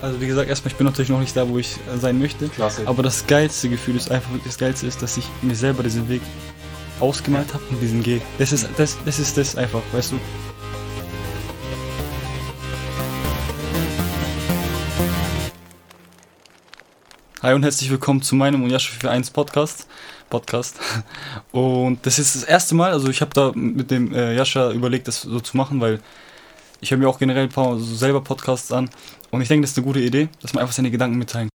Also wie gesagt, erstmal, ich bin natürlich noch nicht da, wo ich äh, sein möchte. Klasse. Aber das geilste Gefühl ist einfach, das geilste ist, dass ich mir selber diesen Weg ausgemalt habe und diesen gehe. Das ist das, das ist das einfach, weißt du? Hi und herzlich willkommen zu meinem und Yasha 41 Podcast. Podcast. Und das ist das erste Mal, also ich habe da mit dem äh, überlegt, das so zu machen, weil ich höre mir auch generell ein paar selber Podcasts an und ich denke, das ist eine gute Idee, dass man einfach seine Gedanken mitteilen